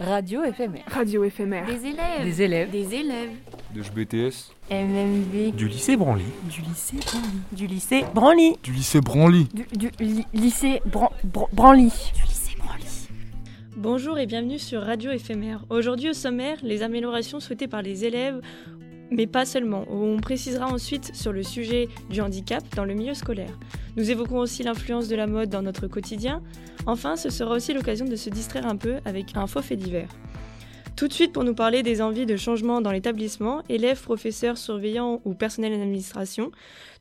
Radio éphémère. Radio éphémère. Des élèves. Des élèves. Des élèves. De BTS. MMV. Du lycée Branly. Du lycée Branly. Du lycée Branly. Du lycée Branly. Du, du li- lycée Bran- Bran- Branly. Du lycée Branly. Bonjour et bienvenue sur Radio Éphémère. Aujourd'hui au sommaire, les améliorations souhaitées par les élèves, mais pas seulement. On précisera ensuite sur le sujet du handicap dans le milieu scolaire. Nous évoquerons aussi l'influence de la mode dans notre quotidien. Enfin, ce sera aussi l'occasion de se distraire un peu avec un faux fait divers. Tout de suite pour nous parler des envies de changement dans l'établissement, élèves, professeurs, surveillants ou personnel d'administration,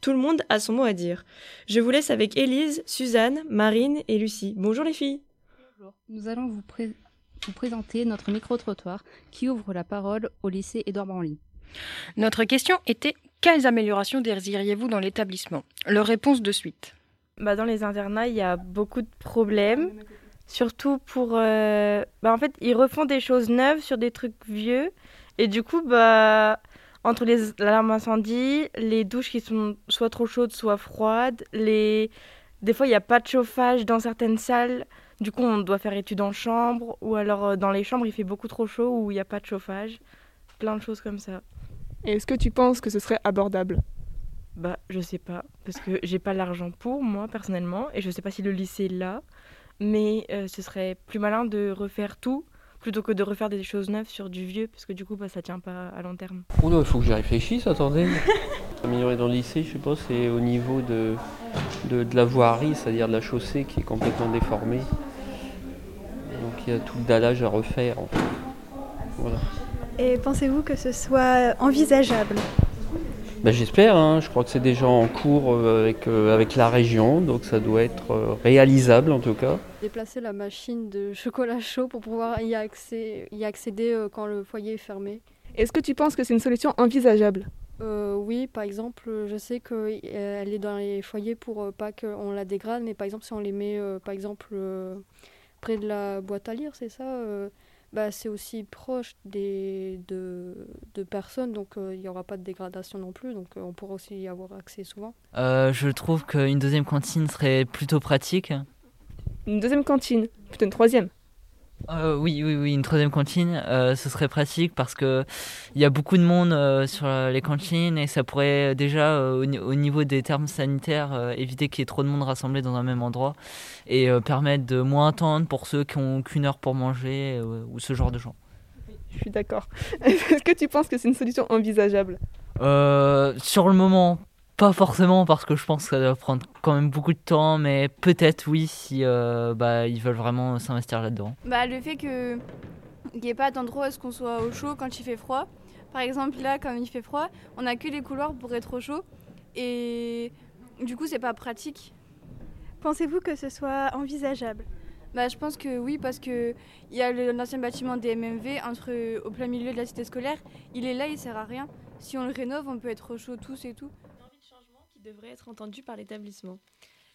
tout le monde a son mot à dire. Je vous laisse avec Élise, Suzanne, Marine et Lucie. Bonjour les filles Bonjour. Nous allons vous, vous présenter notre micro-trottoir qui ouvre la parole au lycée Édouard Branly. Notre question était quelles améliorations désiriez-vous dans l'établissement? Leur réponse de suite. bah, Dans les internats, il y a beaucoup de problèmes. Surtout pour. euh, bah, en fait, ils refont des choses neuves sur des trucs vieux. Et du coup, bah, entre les alarmes incendie, les douches qui sont soit trop chaudes, soit froides, les... des fois, il n'y a pas de chauffage dans certaines salles. Du coup, on doit faire études en chambre. Ou alors, euh, dans les chambres, il fait beaucoup trop chaud ou il n'y a pas de chauffage. Plein de choses comme ça. Et est-ce que tu penses que ce serait abordable Bah, je sais pas, parce que j'ai pas l'argent pour moi personnellement, et je sais pas si le lycée l'a, mais euh, ce serait plus malin de refaire tout plutôt que de refaire des choses neuves sur du vieux, parce que du coup, bah, ça tient pas à long terme. Oh il faut que j'y réfléchisse, attendez. Améliorer dans le lycée, je sais pas, c'est au niveau de, de, de la voirie, c'est-à-dire de la chaussée qui est complètement déformée. Donc il y a tout le dallage à refaire. en fait. Voilà. Et pensez-vous que ce soit envisageable? Ben, J'espère, hein, je crois que c'est déjà en cours euh, avec, euh, avec la région, donc ça doit être euh, réalisable en tout cas. déplacer la machine de chocolat chaud pour pouvoir y, accé- y accéder euh, quand le foyer est fermé. Est-ce que tu penses que c'est une solution envisageable? Euh, oui, par exemple, je sais qu'elle est dans les foyers pour euh, pas qu'on la dégrade, mais par exemple, si on les met euh, par exemple euh, près de la boîte à lire, c'est ça euh, bah, C'est aussi proche des, de, de personnes, donc euh, il n'y aura pas de dégradation non plus, donc euh, on pourra aussi y avoir accès souvent. Euh, je trouve qu'une deuxième cantine serait plutôt pratique. Une deuxième cantine, plutôt une troisième. Euh, oui, oui, oui, une troisième cantine, euh, ce serait pratique parce que il y a beaucoup de monde euh, sur les cantines et ça pourrait déjà, au, ni- au niveau des termes sanitaires, éviter qu'il y ait trop de monde rassemblé dans un même endroit et permettre de moins attendre pour ceux qui ont qu'une heure pour manger ou ce genre de gens. Je suis d'accord. Est-ce que tu penses que c'est une solution envisageable? Sur le moment, pas forcément parce que je pense que ça doit prendre quand même beaucoup de temps, mais peut-être oui si euh, bah, ils veulent vraiment s'investir là-dedans. Bah, le fait que qu'il n'y ait pas d'endroit où est-ce qu'on soit au chaud quand il fait froid. Par exemple, là, quand il fait froid, on n'a que les couloirs pour être au chaud. Et du coup, c'est pas pratique. Pensez-vous que ce soit envisageable? Bah, je pense que oui, parce que il y a l'ancien bâtiment des MMV entre, au plein milieu de la cité scolaire. Il est là, il sert à rien. Si on le rénove, on peut être au chaud tous et tout. envie de changement qui devrait être entendue par l'établissement.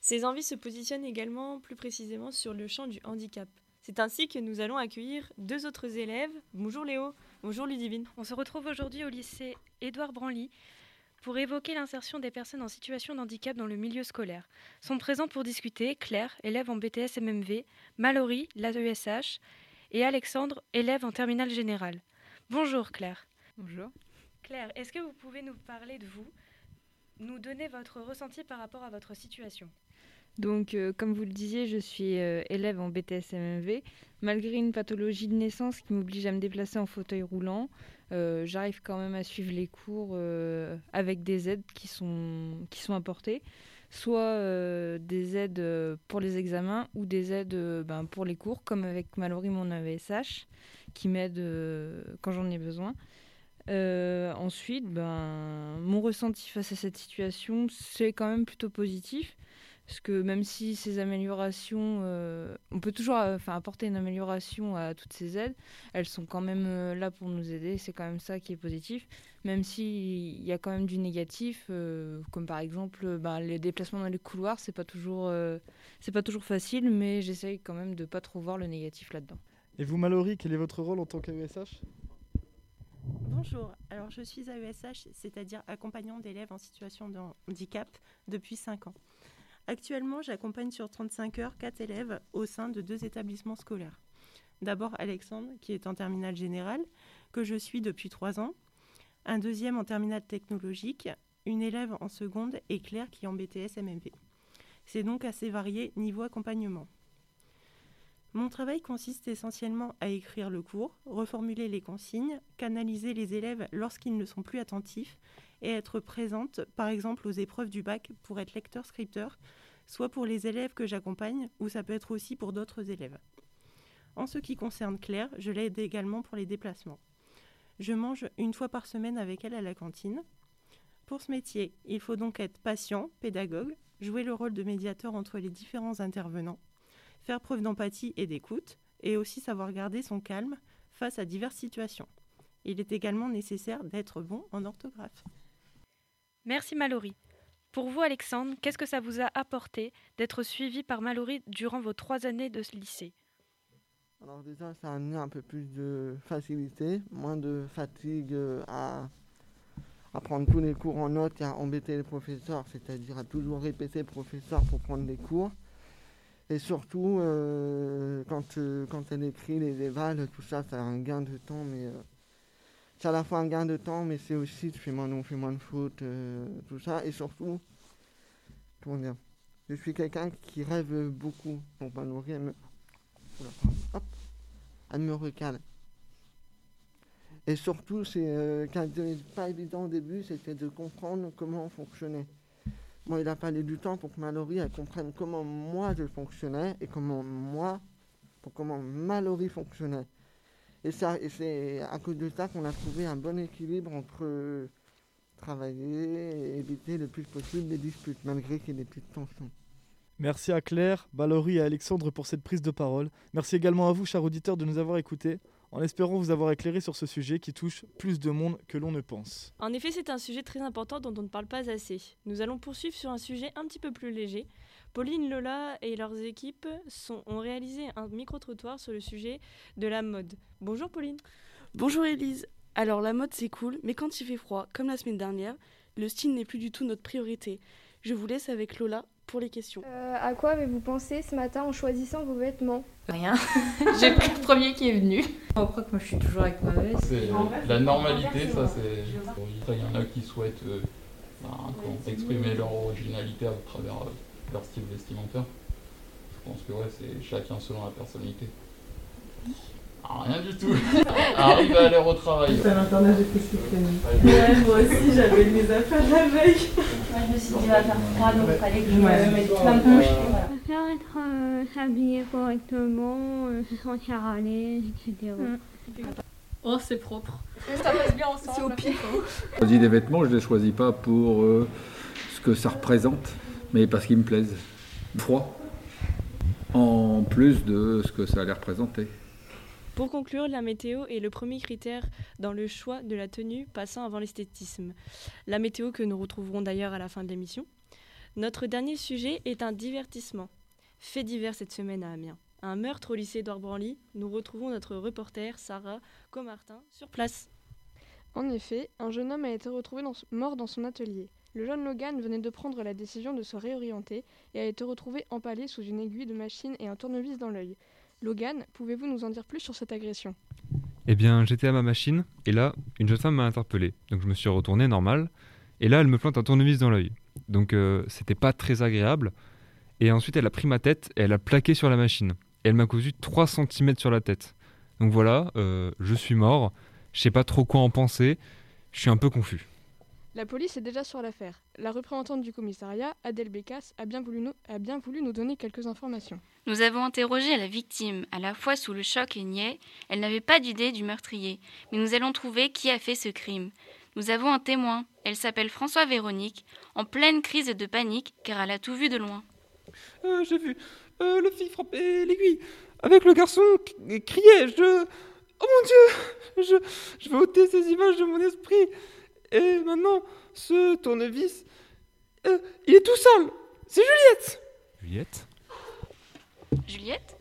Ces envies se positionnent également plus précisément sur le champ du handicap. C'est ainsi que nous allons accueillir deux autres élèves. Bonjour Léo, bonjour Ludivine. On se retrouve aujourd'hui au lycée Édouard Branly pour évoquer l'insertion des personnes en situation de handicap dans le milieu scolaire. Sont présents pour discuter Claire, élève en BTS MMV, Mallory, l'AESH, et Alexandre, élève en terminale générale. Bonjour Claire. Bonjour. Claire, est-ce que vous pouvez nous parler de vous, nous donner votre ressenti par rapport à votre situation Donc, euh, comme vous le disiez, je suis euh, élève en BTS MMV. Malgré une pathologie de naissance qui m'oblige à me déplacer en fauteuil roulant, euh, j'arrive quand même à suivre les cours avec des aides qui sont, apportées, soit des aides pour les examens ou des aides ben, pour les cours, comme avec Mallory, mon AVSH, qui m'aide quand j'en ai besoin. Euh, ensuite, ben, mon ressenti face à cette situation, c'est quand même plutôt positif. Parce que même si ces améliorations, euh, on peut toujours euh, enfin, apporter une amélioration à toutes ces aides, elles sont quand même là pour nous aider. C'est quand même ça qui est positif. Même s'il y a quand même du négatif, comme par exemple ben, les déplacements dans les couloirs, c'est pas toujours, pas toujours facile, mais j'essaye quand même de pas trop voir le négatif là-dedans. Et vous, Mallory, quel est votre rôle en tant qu'AESH Bonjour, alors je suis AESH, c'est-à-dire accompagnant d'élèves en situation de handicap depuis 5 ans. Actuellement, j'accompagne sur 35 heures 4 élèves au sein de deux établissements scolaires. D'abord Alexandre, qui est en terminale générale, que je suis depuis trois ans. Un deuxième en terminale technologique, une élève en seconde et Claire qui est en BTS MMP. C'est donc assez varié niveau accompagnement. Mon travail consiste essentiellement à écrire le cours, reformuler les consignes, canaliser les élèves lorsqu'ils ne sont plus attentifs et être présente, par exemple, aux épreuves du bac pour être lecteur-scripteur, soit pour les élèves que j'accompagne, ou ça peut être aussi pour d'autres élèves. En ce qui concerne Claire, je l'aide également pour les déplacements. Je mange une fois par semaine avec elle à la cantine. Pour ce métier, il faut donc être patient, pédagogue, jouer le rôle de médiateur entre les différents intervenants, faire preuve d'empathie et d'écoute, et aussi savoir garder son calme face à diverses situations. Il est également nécessaire d'être bon en orthographe. Merci Mallory. Pour vous, Alexandre, qu'est-ce que ça vous a apporté d'être suivi par Mallory durant vos trois années de ce lycée? Alors déjà, ça a amené un peu plus de facilité, moins de fatigue à, à prendre tous les cours en notes et à embêter les professeurs, c'est-à-dire à toujours répéter le professeur pour prendre les cours. Et surtout, euh, quand, euh, quand elle écrit les évals, tout ça, ça a un gain de temps, mais euh, c'est à la fois un gain de temps, mais c'est aussi tu fais moins, on fait moins de fautes, tout ça. Et surtout, comment dire, je suis quelqu'un qui rêve beaucoup. Donc ma nourriture, elle me, hop, elle me recale. Et surtout, c'est euh, pas évident au début, c'était de comprendre comment on fonctionnait. Moi, il a fallu du temps pour que Mallory elle comprenne comment moi je fonctionnais et comment moi, pour comment Mallory fonctionnait. Et, ça, et c'est à cause de ça qu'on a trouvé un bon équilibre entre euh, travailler et éviter le plus possible les disputes, malgré qu'il y ait des petites tensions. Merci à Claire, Valérie et Alexandre pour cette prise de parole. Merci également à vous, chers auditeurs, de nous avoir écoutés, en espérant vous avoir éclairé sur ce sujet qui touche plus de monde que l'on ne pense. En effet, c'est un sujet très important dont on ne parle pas assez. Nous allons poursuivre sur un sujet un petit peu plus léger. Pauline, Lola et leurs équipes sont- ont réalisé un micro-trottoir sur le sujet de la mode. Bonjour Pauline. Bonjour Elise. Alors la mode c'est cool, mais quand il fait froid, comme la semaine dernière, le style n'est plus du tout notre priorité. Je vous laisse avec Lola pour les questions. Euh, à quoi avez-vous pensé ce matin en choisissant vos vêtements Rien. J'ai pris le premier qui est venu. On croit que moi je suis toujours avec ma veste. C'est la normalité, ça c'est. Il y en a qui souhaitent euh, ben, exprimer leur originalité à travers euh, leur style vestimentaire. Je pense que ouais, c'est chacun selon la personnalité. Ah, rien du tout. Arrive à aller au travail. C'est un internat, j'ai fait ce. Ouais, moi aussi, j'avais mes affaires la veille. Moi, je me suis dit, il va faire froid, donc il fallait que je Ouais. me mette plein de voilà. Je préfère être euh, habillé correctement, euh, se sentir à l'aise, etc. Oh, c'est propre. Ça passe bien ensemble. C'est au pif. Je choisis des vêtements, je ne les choisis pas pour euh, ce que ça représente, mais parce qu'ils me plaisent. Froid. En plus de ce que ça allait représenter. Pour conclure, la météo est le premier critère dans le choix de la tenue passant avant l'esthétisme. La météo que nous retrouverons d'ailleurs à la fin de l'émission. Notre dernier sujet est un divertissement. Fait divers cette semaine à Amiens. Un meurtre au lycée Édouard Branly. Nous retrouvons notre reporter Sarah Comartin sur place. En effet, un jeune homme a été retrouvé mort dans son atelier. Le jeune Logan venait de prendre la décision de se réorienter et a été retrouvé empalé sous une aiguille de machine et un tournevis dans l'œil. Logan, pouvez-vous nous en dire plus sur cette agression? Eh bien, j'étais à ma machine, et là, une jeune femme m'a interpellé. Donc je me suis retourné normal, et là, elle me plante un tournevis dans l'œil. Donc euh, c'était pas très agréable. Et ensuite, elle a pris ma tête et elle a plaqué sur la machine. Elle m'a cousu 3 cm sur la tête. Donc voilà, euh, je suis mort, je sais pas trop quoi en penser, je suis un peu confus. La police est déjà sur l'affaire. La représentante du commissariat, Adèle Bécasse, a bien voulu nous, a bien voulu nous donner quelques informations. Nous avons interrogé la victime, à la fois sous le choc et niais. Elle n'avait pas d'idée du meurtrier, mais nous allons trouver qui a fait ce crime. Nous avons un témoin. Elle s'appelle François Véronique, en pleine crise de panique car elle a tout vu de loin. Euh, J'ai vu euh, le fille frapper l'aiguille avec le garçon qui criait. Je. Oh mon dieu je, je vais ôter ces images de mon esprit. Et maintenant, ce tournevis, euh, il est tout sale. C'est Juliette Juliette Juliette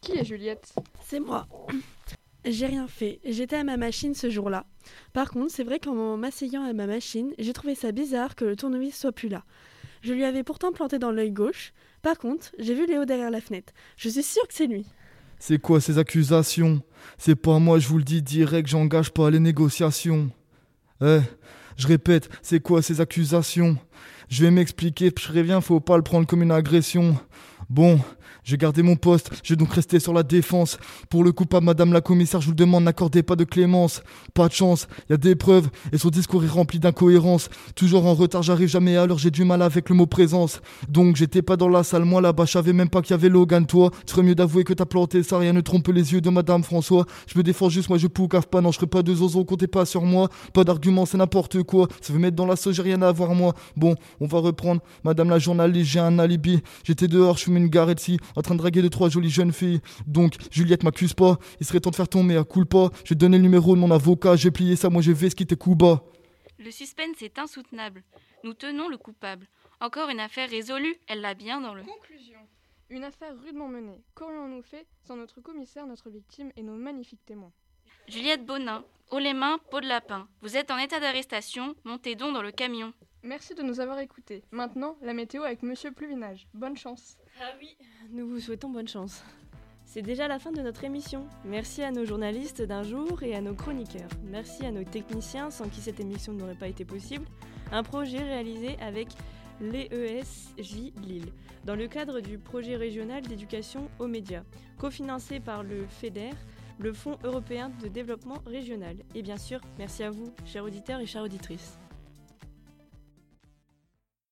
Qui est Juliette? C'est moi. J'ai rien fait. J'étais à ma machine ce jour-là. Par contre, c'est vrai qu'en m'asseyant à ma machine, j'ai trouvé ça bizarre que le tournevis soit plus là. Je lui avais pourtant planté dans l'œil gauche. Par contre, j'ai vu Léo derrière la fenêtre. Je suis sûre que c'est lui. C'est quoi ces accusations? C'est pas moi, je vous le dis direct, j'engage pas les négociations. Eh, je répète, c'est quoi ces accusations? Je vais m'expliquer, je préviens, faut pas le prendre comme une agression. Bon, j'ai gardé mon poste, je vais donc rester sur la défense. Pour le coupable, madame la commissaire, je vous le demande, n'accordez pas de clémence. Pas de chance, il y a des preuves, et son discours est rempli d'incohérences. Toujours en retard, j'arrive jamais à l'heure, j'ai du mal avec le mot présence. Donc j'étais pas dans la salle, moi là-bas, je savais même pas qu'il y avait Logan, toi. Tu ferais mieux d'avouer que t'as planté ça, rien ne trompe les yeux de madame François. Je me défends juste, moi je poucave pas, non, je serai pas de zozo, comptez pas sur moi. Pas d'argument, c'est n'importe quoi. Ça veut mettre dans la sauce, j'ai rien à voir moi. Bon, on va reprendre. Madame la journaliste, j'ai un alibi. J'étais dehors, je fumais une garette ici, en train de draguer de trois jolies jeunes filles. Donc, Juliette m'accuse pas. Il serait temps de faire tomber à pas. J'ai donné le numéro de mon avocat, j'ai plié ça, moi je vais ce qui était bas. Le suspense est insoutenable. Nous tenons le coupable. Encore une affaire résolue, elle l'a bien dans le. Conclusion. Une affaire rudement menée. Qu'aurions-nous fait sans notre commissaire, notre victime et nos magnifiques témoins? Juliette Bonin, haut les mains, peau de lapin. Vous êtes en état d'arrestation, montez donc dans le camion. Merci de nous avoir écoutés. Maintenant, la météo avec Monsieur Pluvinage. Bonne chance. Ah oui, nous vous souhaitons bonne chance. C'est déjà la fin de notre émission. Merci à nos journalistes d'un jour et à nos chroniqueurs. Merci à nos techniciens sans qui cette émission n'aurait pas été possible. Un projet réalisé avec l'EESJ Lille, dans le cadre du projet régional d'éducation aux médias, cofinancé par le FEDER, le Fonds européen de développement régional. Et bien sûr, merci à vous, chers auditeurs et chères auditrices.